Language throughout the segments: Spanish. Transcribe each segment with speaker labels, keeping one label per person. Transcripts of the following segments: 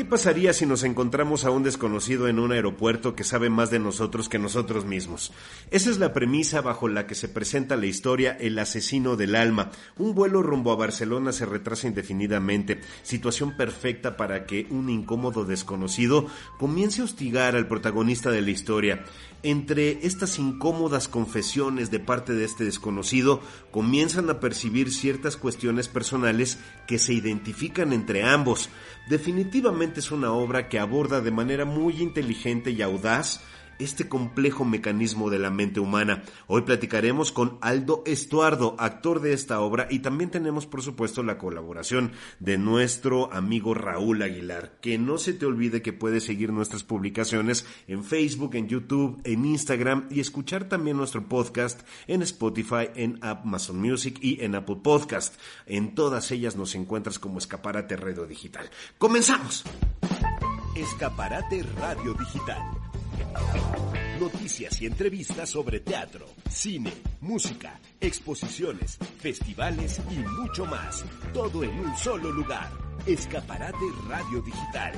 Speaker 1: ¿Qué pasaría si nos encontramos a un desconocido en un aeropuerto que sabe más de nosotros que nosotros mismos? Esa es la premisa bajo la que se presenta la historia El asesino del alma. Un vuelo rumbo a Barcelona se retrasa indefinidamente, situación perfecta para que un incómodo desconocido comience a hostigar al protagonista de la historia. Entre estas incómodas confesiones de parte de este desconocido, comienzan a percibir ciertas cuestiones personales que se identifican entre ambos. Definitivamente es una obra que aborda de manera muy inteligente y audaz este complejo mecanismo de la mente humana. Hoy platicaremos con Aldo Estuardo, actor de esta obra, y también tenemos, por supuesto, la colaboración de nuestro amigo Raúl Aguilar. Que no se te olvide que puedes seguir nuestras publicaciones en Facebook, en YouTube, en Instagram y escuchar también nuestro podcast en Spotify, en Amazon Music y en Apple Podcast. En todas ellas nos encuentras como Escaparate Radio Digital. ¡Comenzamos!
Speaker 2: Escaparate Radio Digital Noticias y entrevistas sobre teatro, cine, música, exposiciones, festivales y mucho más. Todo en un solo lugar. Escaparate Radio Digital.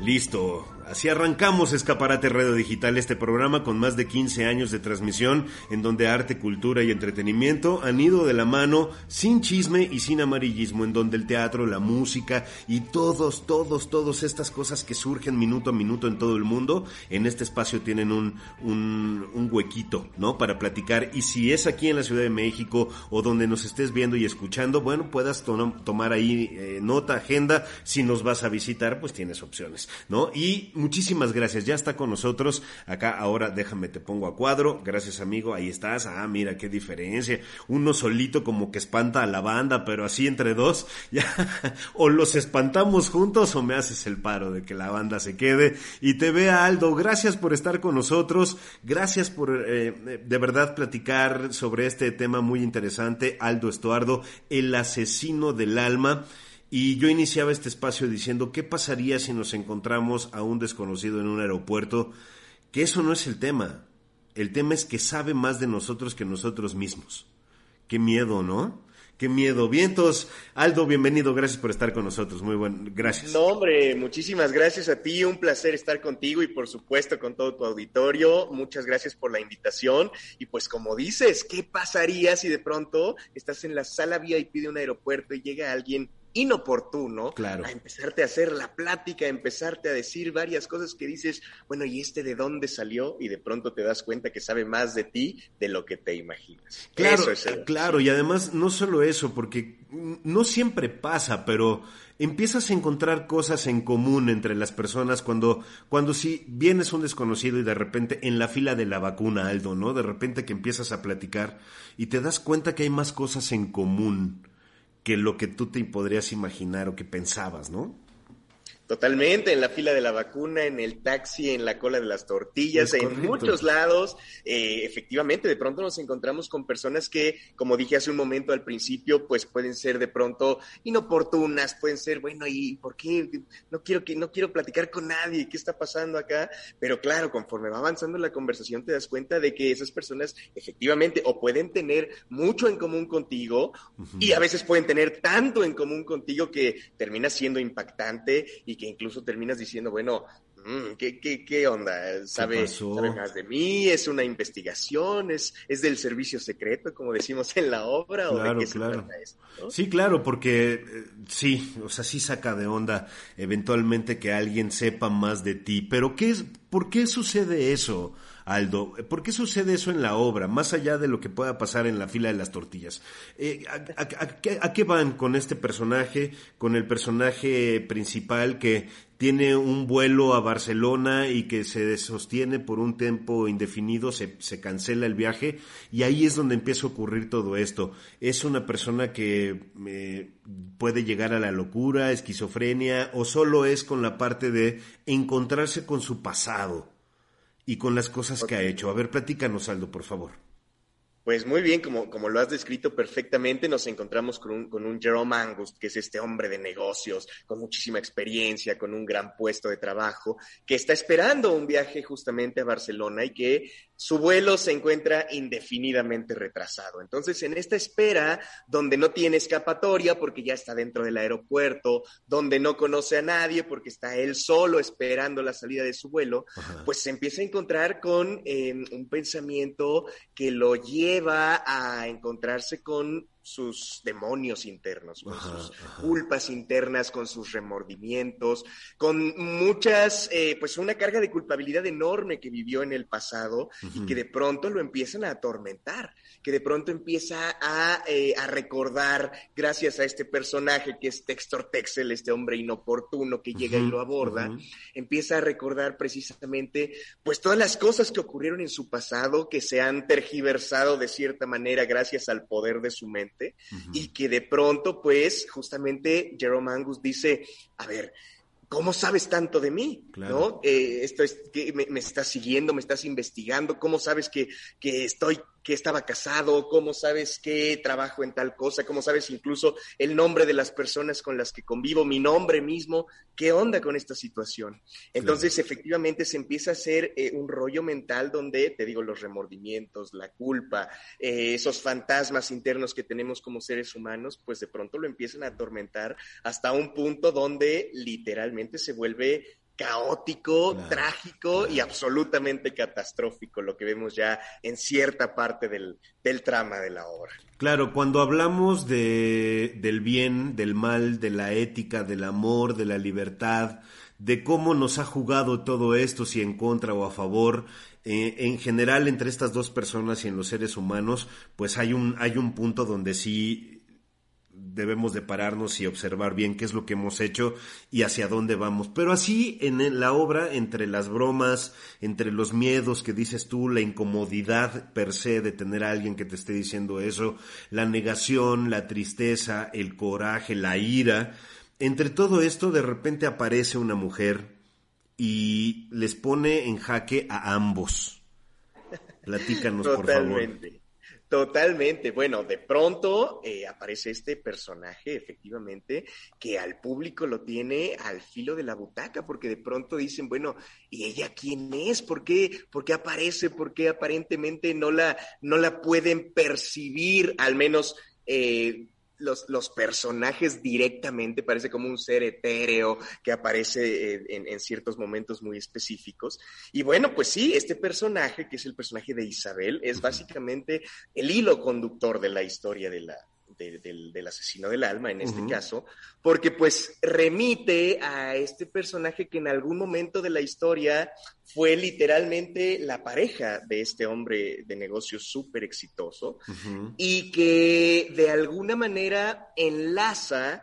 Speaker 1: Listo, Así arrancamos Escaparate Radio Digital, este programa con más de 15 años de transmisión, en donde arte, cultura y entretenimiento han ido de la mano, sin chisme y sin amarillismo, en donde el teatro, la música y todos, todos, todas estas cosas que surgen minuto a minuto en todo el mundo, en este espacio tienen un, un, huequito, ¿no? Para platicar. Y si es aquí en la Ciudad de México o donde nos estés viendo y escuchando, bueno, puedas tomar ahí eh, nota, agenda. Si nos vas a visitar, pues tienes opciones, ¿no? Y muchísimas gracias. Ya está con nosotros. Acá ahora déjame te pongo a cuadro. Gracias amigo. Ahí estás. Ah, mira qué diferencia. Uno solito como que espanta a la banda, pero así entre dos. Ya. o los espantamos juntos o me haces el paro de que la banda se quede. Y te vea Aldo. Gracias por estar con nosotros. Gracias por eh, de verdad platicar sobre este tema muy interesante. Aldo Estuardo, el asesino del alma. Y yo iniciaba este espacio diciendo, ¿qué pasaría si nos encontramos a un desconocido en un aeropuerto? Que eso no es el tema. El tema es que sabe más de nosotros que nosotros mismos. Qué miedo, ¿no? Qué miedo. Vientos, Aldo, bienvenido. Gracias por estar con nosotros. Muy buen, gracias.
Speaker 3: No, hombre, muchísimas gracias a ti. Un placer estar contigo y por supuesto con todo tu auditorio. Muchas gracias por la invitación. Y pues como dices, ¿qué pasaría si de pronto estás en la sala VIP de un aeropuerto y llega alguien inoportuno
Speaker 1: claro.
Speaker 3: a empezarte a hacer la plática, a empezarte a decir varias cosas que dices, bueno, ¿y este de dónde salió? Y de pronto te das cuenta que sabe más de ti de lo que te imaginas.
Speaker 1: Claro, claro, y además no solo eso, porque no siempre pasa, pero empiezas a encontrar cosas en común entre las personas cuando, cuando si vienes un desconocido y de repente en la fila de la vacuna, Aldo, ¿no? De repente que empiezas a platicar y te das cuenta que hay más cosas en común que lo que tú te podrías imaginar o que pensabas, ¿no?
Speaker 3: Totalmente, en la fila de la vacuna, en el taxi, en la cola de las tortillas, en muchos lados. Eh, efectivamente, de pronto nos encontramos con personas que, como dije hace un momento al principio, pues pueden ser de pronto inoportunas, pueden ser, bueno, ¿y por qué? No quiero, que, no quiero platicar con nadie, ¿qué está pasando acá? Pero claro, conforme va avanzando la conversación, te das cuenta de que esas personas efectivamente o pueden tener mucho en común contigo y a veces pueden tener tanto en común contigo que termina siendo impactante y que incluso terminas diciendo, bueno, mm, ¿qué, qué, qué onda? ¿Sabe, ¿Sabe, más de mí? ¿Es una investigación? ¿Es, ¿Es del servicio secreto, como decimos en la obra? ¿O de qué se trata esto?
Speaker 1: Sí, claro, porque eh, sí, o sea, sí saca de onda eventualmente que alguien sepa más de ti, pero ¿qué es, ¿por qué sucede eso? Aldo, ¿por qué sucede eso en la obra, más allá de lo que pueda pasar en la fila de las tortillas? Eh, a, qué, van con este personaje, con el personaje principal que tiene un vuelo a Barcelona y que se sostiene por un tiempo indefinido, se, cancela el viaje y ahí es donde empieza a ocurrir todo esto. Es una persona que eh, puede llegar a la locura, esquizofrenia o solo es con la parte de encontrarse con su pasado y con las cosas que ha hecho. A ver, platícanos, Aldo, por favor.
Speaker 3: Pues muy bien, como, como lo has descrito perfectamente, nos encontramos con un, con un Jerome Angus, que es este hombre de negocios, con muchísima experiencia, con un gran puesto de trabajo, que está esperando un viaje justamente a Barcelona y que su vuelo se encuentra indefinidamente retrasado. Entonces, en esta espera, donde no tiene escapatoria porque ya está dentro del aeropuerto, donde no conoce a nadie porque está él solo esperando la salida de su vuelo, pues se empieza a encontrar con eh, un pensamiento que lo lleva va a encontrarse con sus demonios internos, con sus culpas internas, con sus remordimientos, con muchas, eh, pues una carga de culpabilidad enorme que vivió en el pasado y que de pronto lo empiezan a atormentar que de pronto empieza a, eh, a, recordar, gracias a este personaje que es Textor Texel, este hombre inoportuno que llega y lo aborda, empieza a recordar precisamente pues todas las cosas que ocurrieron en su pasado, que se han tergiversado de cierta manera gracias al poder de su mente y que de pronto pues justamente Jerome Angus dice, a ver, ¿cómo sabes tanto de mí? ¿No? Eh, esto es que me, me, estás siguiendo, me estás investigando, ¿cómo sabes que, que estoy que estaba casado, cómo sabes que trabajo en tal cosa, cómo sabes incluso el nombre de las personas con las que convivo, mi nombre mismo, qué onda con esta situación. Entonces, efectivamente, se empieza a hacer eh, un rollo mental donde, te digo, los remordimientos, la culpa, eh, esos fantasmas internos que tenemos como seres humanos, pues de pronto lo empiezan a atormentar hasta un punto donde literalmente se vuelve caótico, trágico y absolutamente catastrófico, lo que vemos ya en cierta parte del, del trama de la obra.
Speaker 1: Claro, cuando hablamos de, del bien, del mal, de la ética, del amor, de la libertad, de cómo nos ha jugado todo esto, si en contra o a favor, eh, en general entre estas dos personas y en los seres humanos, pues hay un, hay un punto donde sí debemos de pararnos y observar bien qué es lo que hemos hecho y hacia dónde vamos. Pero así en la obra, entre las bromas, entre los miedos que dices tú, la incomodidad per se de tener a alguien que te esté diciendo eso, la negación, la tristeza, el coraje, la ira, entre todo esto de repente aparece una mujer y les pone en jaque a ambos. Platícanos, por favor.
Speaker 3: Totalmente. Bueno, de pronto eh, aparece este personaje, efectivamente, que al público lo tiene al filo de la butaca, porque de pronto dicen, bueno, ¿y ella quién es? ¿Por qué, ¿Por qué aparece? ¿Por qué aparentemente no la, no la pueden percibir, al menos eh, los, los, personajes directamente, parece como un ser etéreo que aparece eh, en, en, ciertos momentos muy específicos. Y bueno, pues sí, este personaje, que es el personaje de Isabel, es básicamente el hilo conductor de la historia de la, del, asesino del alma, en este caso, porque pues remite a este personaje que en algún momento de la historia fue literalmente la pareja de este hombre de negocios súper exitoso y que de alguna manera enlaza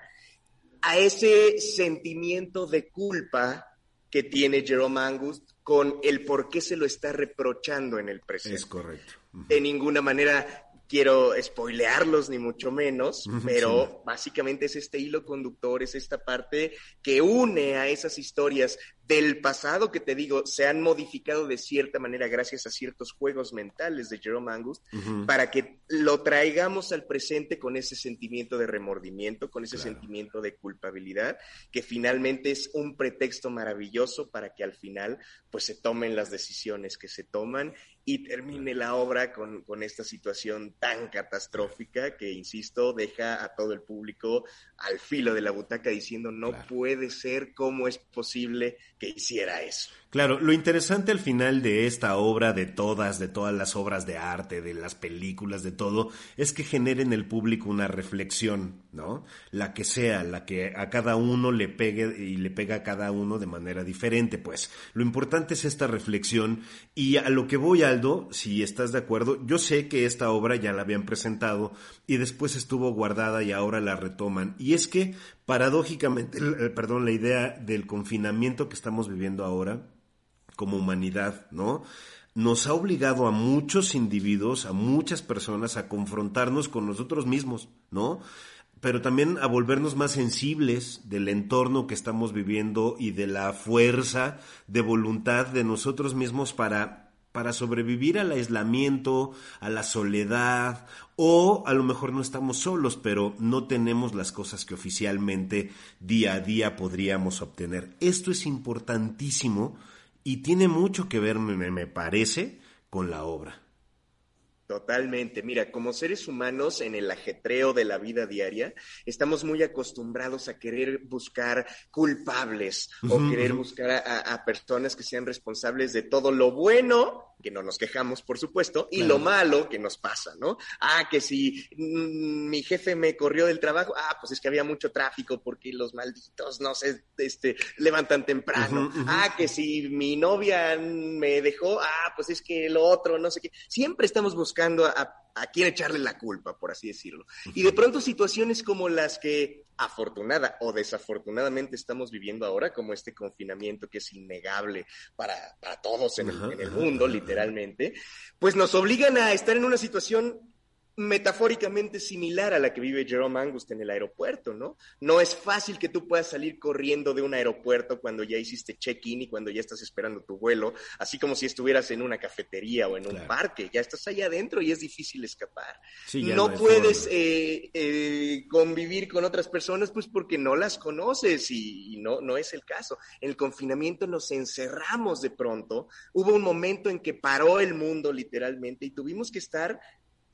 Speaker 3: a ese sentimiento de culpa que tiene Jerome Angus con el por qué se lo está reprochando en el presente.
Speaker 1: Es correcto.
Speaker 3: De ninguna manera quiero spoilearlos ni mucho menos, pero básicamente es este hilo conductor, es esta parte que une a esas historias del pasado que te digo se han modificado de cierta manera gracias a ciertos juegos mentales de Jerome Angus para que lo traigamos al presente con ese sentimiento de remordimiento, con ese sentimiento de culpabilidad, que finalmente es un pretexto maravilloso para que al final pues se tomen las decisiones que se toman y termine la obra con, con esta situación tan catastrófica que, insisto, deja a todo el público al filo de la butaca diciendo no puede ser, ¿cómo es posible que hiciera eso?
Speaker 1: Claro, lo interesante al final de esta obra, de todas, de todas las obras de arte, de las películas, de todo, es que generen en el público una reflexión, ¿no? La que sea, la que a cada uno le pegue y le pega a cada uno de manera diferente, pues. Lo importante es esta reflexión y a lo que voy, Aldo, si estás de acuerdo, yo sé que esta obra ya la habían presentado y después estuvo guardada y ahora la retoman. Y es que, paradójicamente, perdón, la idea del confinamiento que estamos viviendo ahora, como humanidad, ¿no? Nos ha obligado a muchos individuos, a muchas personas a confrontarnos con nosotros mismos, ¿no? Pero también a volvernos más sensibles del entorno que estamos viviendo y de la fuerza de voluntad de nosotros mismos para para sobrevivir al aislamiento, a la soledad, o a lo mejor no estamos solos, pero no tenemos las cosas que oficialmente día a día podríamos obtener. Esto es importantísimo y tiene mucho que ver, me, parece, con la obra.
Speaker 3: Totalmente. Mira, como seres humanos en el ajetreo de la vida diaria, estamos muy acostumbrados a querer buscar culpables o querer buscar a, personas que sean responsables de todo lo bueno que no nos quejamos, por supuesto, y lo malo que nos pasa, ¿no? Ah, que si mm, mi jefe me corrió del trabajo, ah, pues es que había mucho tráfico porque los malditos no se este, levantan temprano. Ah, que si mi novia me dejó, ah, pues es que lo otro, no sé qué. Siempre estamos buscando a a quién echarle la culpa, por así decirlo. Y de pronto situaciones como las que afortunada o desafortunadamente estamos viviendo ahora, como este confinamiento que es innegable para, todos en el mundo, literalmente, pues nos obligan a estar en una situación metafóricamente similar a la que vive Jerome Angust en el aeropuerto, ¿no? No es fácil que tú puedas salir corriendo de un aeropuerto cuando ya hiciste check-in y cuando ya estás esperando tu vuelo, así como si estuvieras en una cafetería o en un parque, ya estás ahí adentro y es difícil escapar. no, puedes eh, eh, convivir con otras personas pues porque no las conoces y, no, no es el caso. En el confinamiento nos encerramos de pronto, hubo un momento en que paró el mundo literalmente y tuvimos que estar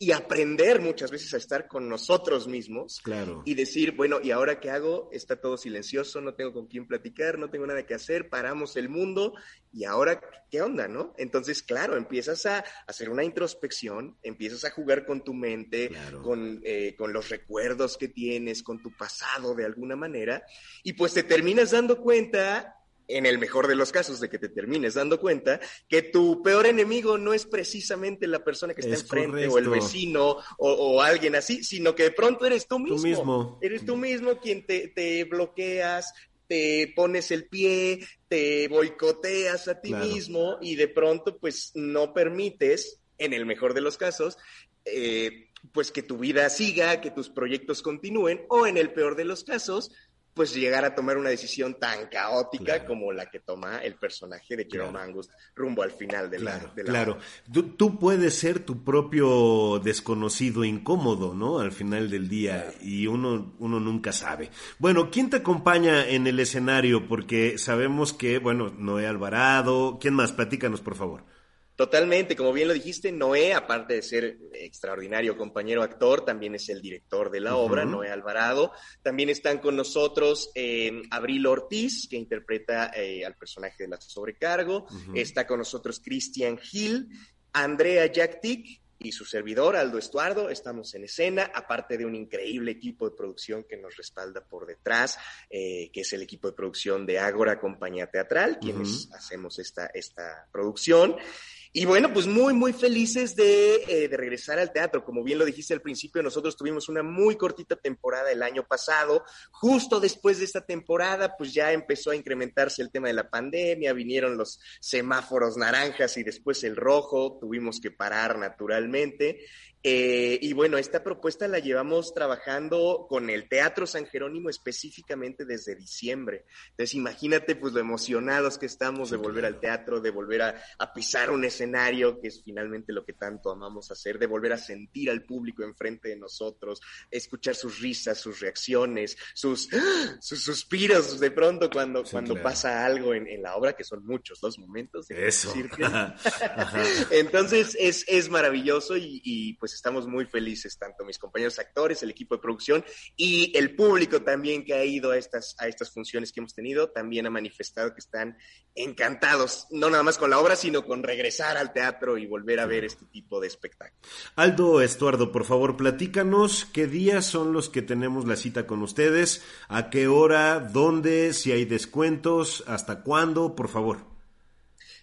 Speaker 3: y aprender muchas veces a estar con nosotros mismos.
Speaker 1: Claro.
Speaker 3: Y decir, bueno, ¿y ahora qué hago? Está todo silencioso, no tengo con quién platicar, no tengo nada que hacer, paramos el mundo y ahora, ¿qué onda, no? Entonces, claro, empiezas a hacer una introspección, empiezas a jugar con tu mente, con, eh, con los recuerdos que tienes, con tu pasado de alguna manera, y pues te terminas dando cuenta en el mejor de los casos, de que te termines dando cuenta que tu peor enemigo no es precisamente la persona que está enfrente o el vecino o, alguien así, sino que de pronto eres tú mismo. Eres tú mismo quien te, bloqueas, te pones el pie, te boicoteas a ti mismo y de pronto pues no permites, en el mejor de los casos, eh, pues que tu vida siga, que tus proyectos continúen o en el peor de los casos, pues llegar a tomar una decisión tan caótica como la que toma el personaje de Jerome Angus rumbo al final de la...
Speaker 1: claro, tú, puedes ser tu propio desconocido incómodo, ¿no? Al final del día y uno, uno nunca sabe. Bueno, ¿quién te acompaña en el escenario? Porque sabemos que, bueno, Noé Alvarado, ¿quién más? Platícanos, por favor.
Speaker 3: Totalmente, como bien lo dijiste, Noé, aparte de ser extraordinario compañero actor, también es el director de la obra, Noé Alvarado. También están con nosotros eh, Abril Ortiz, que interpreta eh, al personaje de la sobrecargo. Está con nosotros Christian Gil, Andrea Jactic y su servidor, Aldo Estuardo, estamos en escena, aparte de un increíble equipo de producción que nos respalda por detrás, eh, que es el equipo de producción de Ágora Compañía Teatral, quienes hacemos esta, esta producción. Y bueno, pues muy, muy felices eh, de, regresar al teatro. Como bien lo dijiste al principio, nosotros tuvimos una muy cortita temporada el año pasado. Justo después de esta temporada, pues ya empezó a incrementarse el tema de la pandemia, vinieron los semáforos naranjas y después el rojo, tuvimos que parar naturalmente. Eh, y bueno, esta propuesta la llevamos trabajando con el Teatro San Jerónimo específicamente desde diciembre. Entonces, imagínate pues lo emocionados que estamos de volver al teatro, de volver a, pisar un escenario, que es finalmente lo que tanto amamos hacer, de volver a sentir al público enfrente de nosotros, escuchar sus risas, sus reacciones, sus, sus suspiros de pronto cuando, cuando pasa algo en, la obra, que son muchos los momentos.
Speaker 1: Eso.
Speaker 3: Entonces, es, es maravilloso y, y pues pues, estamos muy felices, tanto mis compañeros actores, el equipo de producción y el público también que ha ido a estas, a estas funciones que hemos tenido, también ha manifestado que están encantados, no nada más con la obra, sino con regresar al teatro y volver a ver este tipo de espectáculos.
Speaker 1: Aldo Estuardo, por favor, platícanos qué días son los que tenemos la cita con ustedes, a qué hora, dónde, si hay descuentos, hasta cuándo, por favor.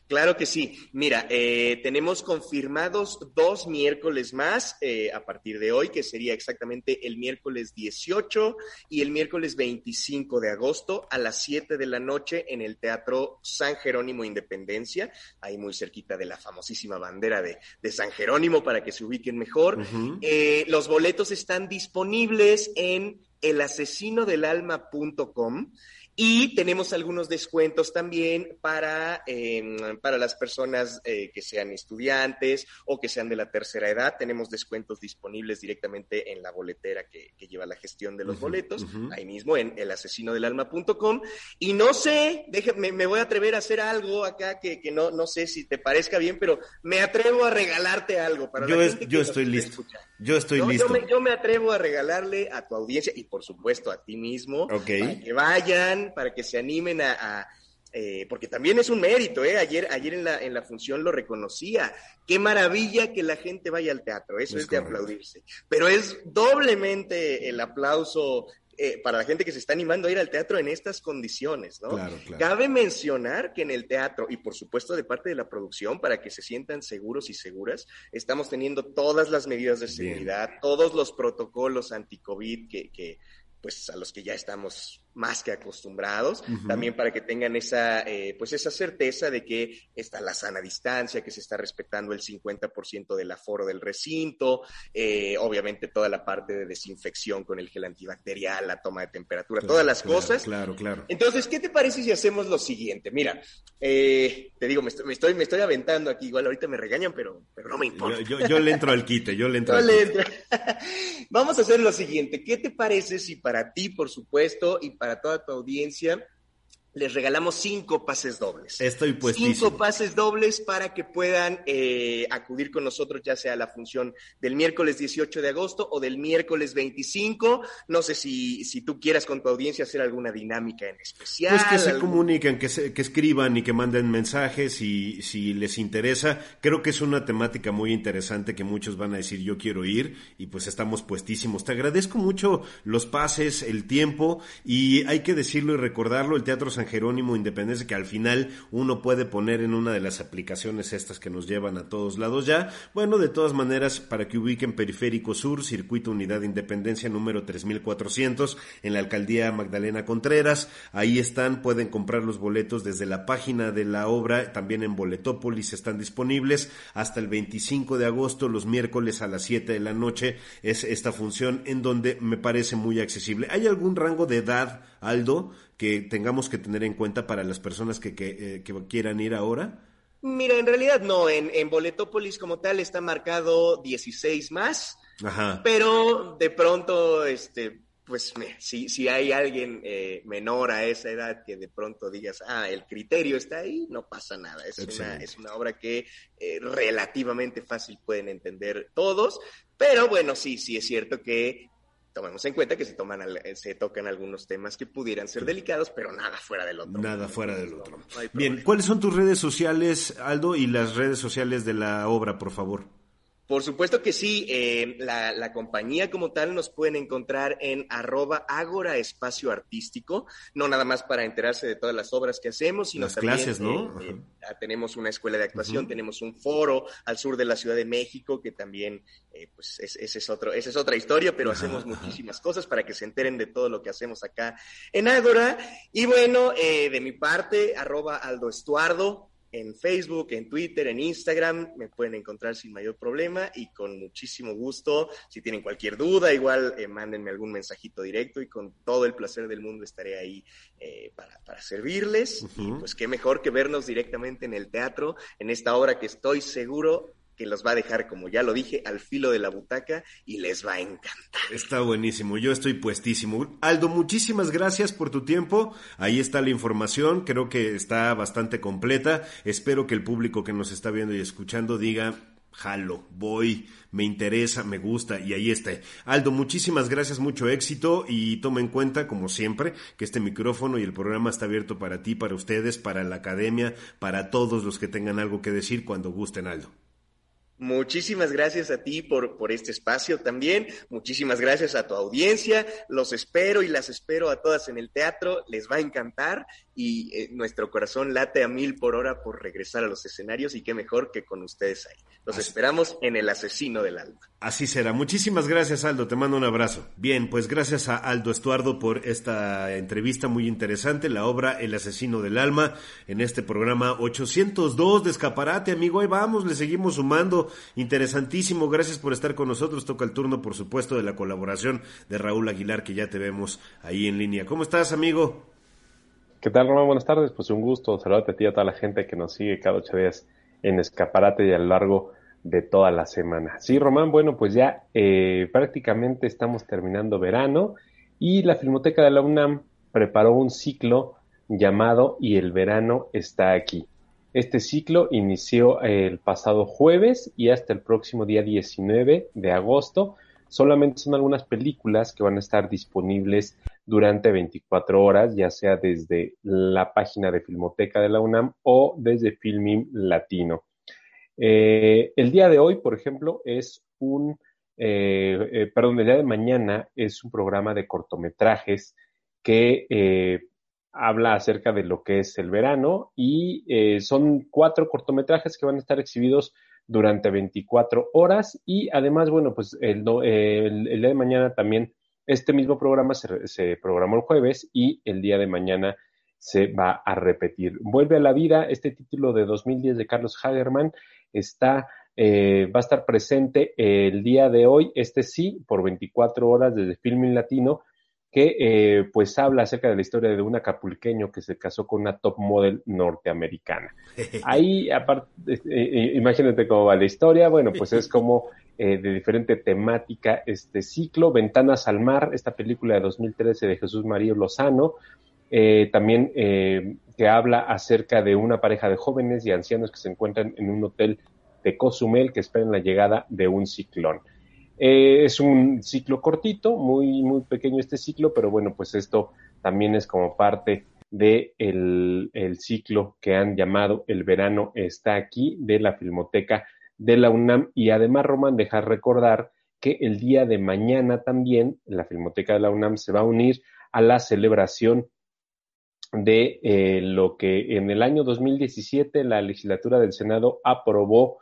Speaker 3: Claro que sí. Mira, eh, tenemos confirmados dos miércoles más eh, a partir de hoy, que sería exactamente el miércoles 18 y el miércoles 25 de agosto a las 7 de la noche en el Teatro San Jerónimo Independencia, ahí muy cerquita de la famosísima bandera de, San Jerónimo para que se ubiquen mejor. Eh, los boletos están disponibles en elasesinodelalma.com Y tenemos algunos descuentos también para, em, para las personas eh, que sean estudiantes o que sean de la tercera edad. Tenemos descuentos disponibles directamente en la boletera que, lleva la gestión de los boletos, ahí mismo en elasesinodelalma.com. Y no sé, déjame, me voy a atrever a hacer algo acá que, no, no sé si te parezca bien, pero me atrevo a regalarte algo para
Speaker 1: yo yo estoy listo. Yo estoy listo.
Speaker 3: Yo me, atrevo a regalarle a tu audiencia y por supuesto a ti mismo para que vayan, para que se animen a, eh, porque también es un mérito, ¿eh? Ayer, ayer en la, en la función lo reconocía. Qué maravilla que la gente vaya al teatro, eso es de aplaudirse. Pero es doblemente el aplauso eh, para la gente que se está animando a ir al teatro en estas condiciones, ¿no? Cabe mencionar que en el teatro, y por supuesto de parte de la producción, para que se sientan seguros y seguras, estamos teniendo todas las medidas de seguridad, todos los protocolos anti-COVID que, que, pues, a los que ya estamos más que acostumbrados, también para que tengan esa, eh, pues esa certeza de que está la sana distancia, que se está respetando el 50% del aforo del recinto, eh, obviamente toda la parte de desinfección con el gel antibacterial, la toma de temperatura, todas las cosas.
Speaker 1: Claro, claro.
Speaker 3: Entonces, ¿qué te parece si hacemos lo siguiente? Mira, eh, te digo, me estoy, me estoy, aventando aquí, igual ahorita me regañan, pero, pero no me importa.
Speaker 1: Yo, yo, le entro al quite, yo le entro al quite.
Speaker 3: Vamos a hacer lo siguiente, ¿qué te parece si para ti, por supuesto, y para toda tu audiencia les regalamos cinco pases dobles.
Speaker 1: Estoy puestísimo.
Speaker 3: Cinco pases dobles para que puedan eh, acudir con nosotros, ya sea a la función del miércoles 18 de agosto o del miércoles 25. No sé si, si tú quieras con tu audiencia hacer alguna dinámica en especial.
Speaker 1: Pues que se comuniquen, que, que escriban y que manden mensajes y si les interesa. Creo que es una temática muy interesante que muchos van a decir yo quiero ir y pues estamos puestísimos. Te agradezco mucho los pases, el tiempo y hay que decirlo y recordarlo, el Teatro San Jerónimo Independencia que al final uno puede poner en una de las aplicaciones estas que nos llevan a todos lados ya. Bueno, de todas maneras, para que ubiquen Periférico Sur, Circuito Unidad de Independencia número 3400 en la alcaldía Magdalena Contreras. Ahí están, pueden comprar los boletos desde la página de la obra, también en Boletópolis están disponibles hasta el 25 de agosto, los miércoles a las 7 de la noche es esta función en donde me parece muy accesible. ¿Hay algún rango de edad, Aldo? que tengamos que tener en cuenta para las personas que, eh, quieran ir ahora?
Speaker 3: Mira, en realidad no, en, en Boletópolis como tal está marcado 16 más, Ajá. pero de pronto, este, pues si, si hay alguien eh, menor a esa edad que de pronto digas, ah, el criterio está ahí, no pasa nada. Es, una, es una obra que eh, relativamente fácil pueden entender todos, pero bueno, sí, sí es cierto que tomemos en cuenta que se, toman, se tocan algunos temas que pudieran ser delicados, pero nada fuera del otro.
Speaker 1: Nada fuera del otro. Bien, ¿cuáles son tus redes sociales, Aldo, y las redes sociales de la obra, por favor?
Speaker 3: Por supuesto que sí, eh, la, compañía como tal nos pueden encontrar en arroba Ágora Espacio Artístico, no nada más para enterarse de todas las obras que hacemos, sino
Speaker 1: las clases, ¿no?
Speaker 3: Eh, eh, tenemos una escuela de actuación, tenemos un foro al sur de la Ciudad de México, que también, pues ese es otro, esa es otra historia, pero hacemos muchísimas cosas para que se enteren de todo lo que hacemos acá en Ágora. Y bueno, de mi parte, arroba Aldo Estuardo, en Facebook, en Twitter, en Instagram, me pueden encontrar sin mayor problema y con muchísimo gusto. Si tienen cualquier duda, igual eh, mándenme algún mensajito directo y con todo el placer del mundo estaré ahí eh, para, para, servirles. Y pues qué mejor que vernos directamente en el teatro, en esta obra que estoy seguro que los va a dejar, como ya lo dije, al filo de la butaca y les va a encantar.
Speaker 1: Está buenísimo, yo estoy puestísimo. Aldo, muchísimas gracias por tu tiempo. Ahí está la información, creo que está bastante completa. Espero que el público que nos está viendo y escuchando diga, jalo, voy, me interesa, me gusta y ahí está. Aldo, muchísimas gracias, mucho éxito y toma en cuenta, como siempre, que este micrófono y el programa está abierto para ti, para ustedes, para la academia, para todos los que tengan algo que decir cuando gusten, Aldo.
Speaker 3: Muchísimas gracias a ti por, por este espacio también. Muchísimas gracias a tu audiencia. Los espero y las espero a todas en el teatro. Les va a encantar y eh, nuestro corazón late a mil por hora por regresar a los escenarios y qué mejor que con ustedes ahí. Los esperamos en El Asesino del Alma.
Speaker 1: Así será. Muchísimas gracias Aldo. Te mando un abrazo. Bien, pues gracias a Aldo Estuardo por esta entrevista muy interesante. La obra El Asesino del Alma en este programa 802 de Escaparate. Amigo, ahí vamos, le seguimos sumando interesantísimo. Gracias por estar con nosotros. Toca el turno, por supuesto, de la colaboración de Raúl Aguilar, que ya te vemos ahí en línea. ¿Cómo estás, amigo?
Speaker 4: ¿Qué tal, Román? Buenas tardes. Pues un gusto saludarte a ti y a toda la gente que nos sigue cada ocho días en Escaparate y a lo largo de toda la semana. Sí, Román, bueno, pues ya eh, prácticamente estamos terminando verano y la Filmoteca de la UNAM preparó un ciclo llamado Y el verano está aquí. Este ciclo inició el pasado jueves y hasta el próximo día 19 de agosto. Solamente son algunas películas que van a estar disponibles durante 24 horas, ya sea desde la página de Filmoteca de la UNAM o desde Filming Latino. Eh, el día de hoy, por ejemplo, es un, eh, eh, perdón, el día de mañana es un programa de cortometrajes que habla acerca de lo que es el verano y son cuatro cortometrajes que van a estar exhibidos durante 24 horas y además, bueno, pues el, el, día de mañana también este mismo programa se, se, programó el jueves y el día de mañana se va a repetir. Vuelve a la vida este título de 2010 de Carlos Hagerman está, eh, va a estar presente el día de hoy, este sí, por 24 horas desde Filming Latino, que eh, pues habla acerca de la historia de un acapulqueño que se casó con una top model norteamericana. Ahí, aparte, eh, imagínate cómo va la historia, bueno, pues es como de diferente temática este ciclo, Ventanas al Mar, esta película de 2013 de Jesús María Lozano, también que habla acerca de una pareja de jóvenes y ancianos que se encuentran en un hotel de Cozumel que esperan la llegada de un ciclón. Eh, es un ciclo cortito, muy, muy pequeño este ciclo, pero bueno, pues esto también es como parte de el, ciclo que han llamado El verano está aquí de la Filmoteca de la UNAM. Y además Román deja recordar que el día de mañana también la Filmoteca de la UNAM se va a unir a la celebración de eh, lo que en el año 2017 la legislatura del Senado aprobó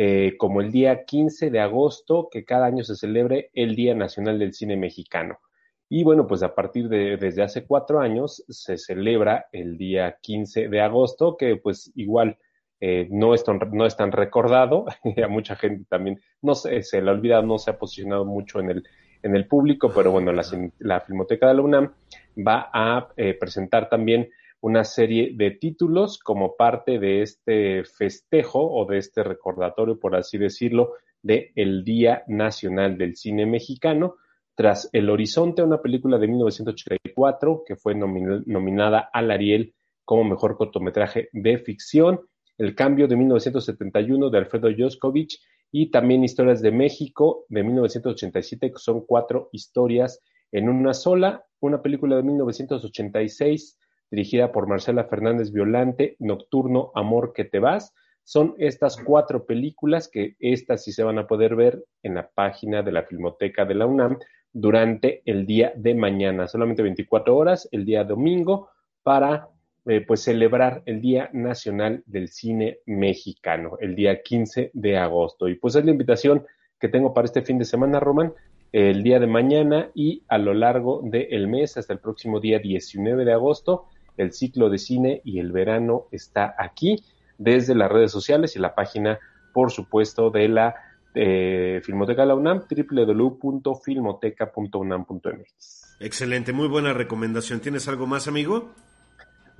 Speaker 4: eh, como el día 15 de agosto, que cada año se celebre el Día Nacional del Cine Mexicano. Y bueno, pues a partir de desde hace cuatro años se celebra el día 15 de agosto, que pues igual eh, no, es tan, no es tan recordado, a mucha gente también no se, se le olvidado, no se ha posicionado mucho en el, en el público, pero bueno, la, la Filmoteca de la UNAM va a eh, presentar también una serie de títulos como parte de este festejo o de este recordatorio, por así decirlo, de el Día Nacional del Cine Mexicano, tras El Horizonte, una película de 1984 que fue nominada al Ariel como mejor cortometraje de ficción, El Cambio de 1971 de Alfredo Joskovich y también Historias de México de 1987, que son cuatro historias en una sola, una película de 1986 dirigida por Marcela Fernández Violante, Nocturno, Amor que te vas. Son estas cuatro películas que estas sí se van a poder ver en la página de la Filmoteca de la UNAM durante el día de mañana, solamente 24 horas, el día domingo, para eh, pues celebrar el Día Nacional del Cine Mexicano, el día 15 de agosto. Y pues es la invitación que tengo para este fin de semana, Román, el día de mañana y a lo largo del mes hasta el próximo día 19 de agosto. El ciclo de cine y el verano está aquí desde las redes sociales y la página, por supuesto, de la eh, Filmoteca de la UNAM, www.filmoteca.unam.mx.
Speaker 1: Excelente, muy buena recomendación. ¿Tienes algo más, amigo?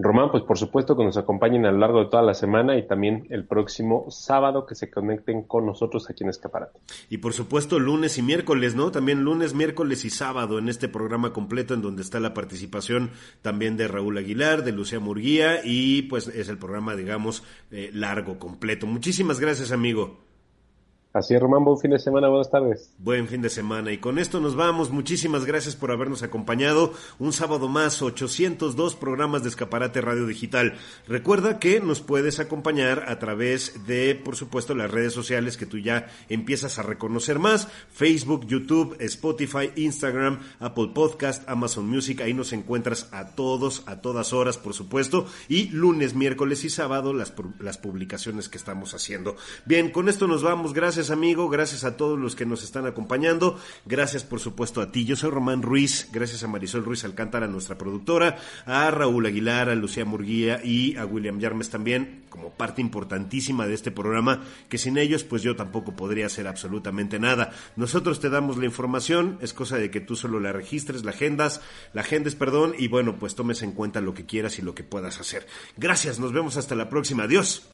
Speaker 4: Román, pues por supuesto que nos acompañen a lo largo de toda la semana y también el próximo sábado que se conecten con nosotros aquí en Escaparate.
Speaker 1: Y por supuesto lunes y miércoles, ¿no? También lunes, miércoles y sábado en este programa completo en donde está la participación también de Raúl Aguilar, de Lucía Murguía y pues es el programa, digamos, eh, largo, completo. Muchísimas gracias, amigo.
Speaker 4: Así es, Román, buen fin de semana, buenas tardes.
Speaker 1: Buen fin de semana. Y con esto nos vamos. Muchísimas gracias por habernos acompañado. Un sábado más, 802 programas de Escaparate Radio Digital. Recuerda que nos puedes acompañar a través de, por supuesto, las redes sociales que tú ya empiezas a reconocer más. Facebook, YouTube, Spotify, Instagram, Apple Podcast, Amazon Music. Ahí nos encuentras a todos, a todas horas, por supuesto. Y lunes, miércoles y sábado las, las publicaciones que estamos haciendo. Bien, con esto nos vamos. Gracias gracias amigo, gracias a todos los que nos están acompañando, gracias por supuesto a ti. Yo soy Román Ruiz, gracias a Marisol Ruiz Alcántara, nuestra productora, a Raúl Aguilar, a Lucía Murguía y a William Yarmes también, como parte importantísima de este programa, que sin ellos pues yo tampoco podría hacer absolutamente nada. Nosotros te damos la información, es cosa de que tú solo la registres, la agendas, la agendes, perdón, y bueno, pues tomes en cuenta lo que quieras y lo que puedas hacer. Gracias, nos vemos hasta la próxima. Adiós.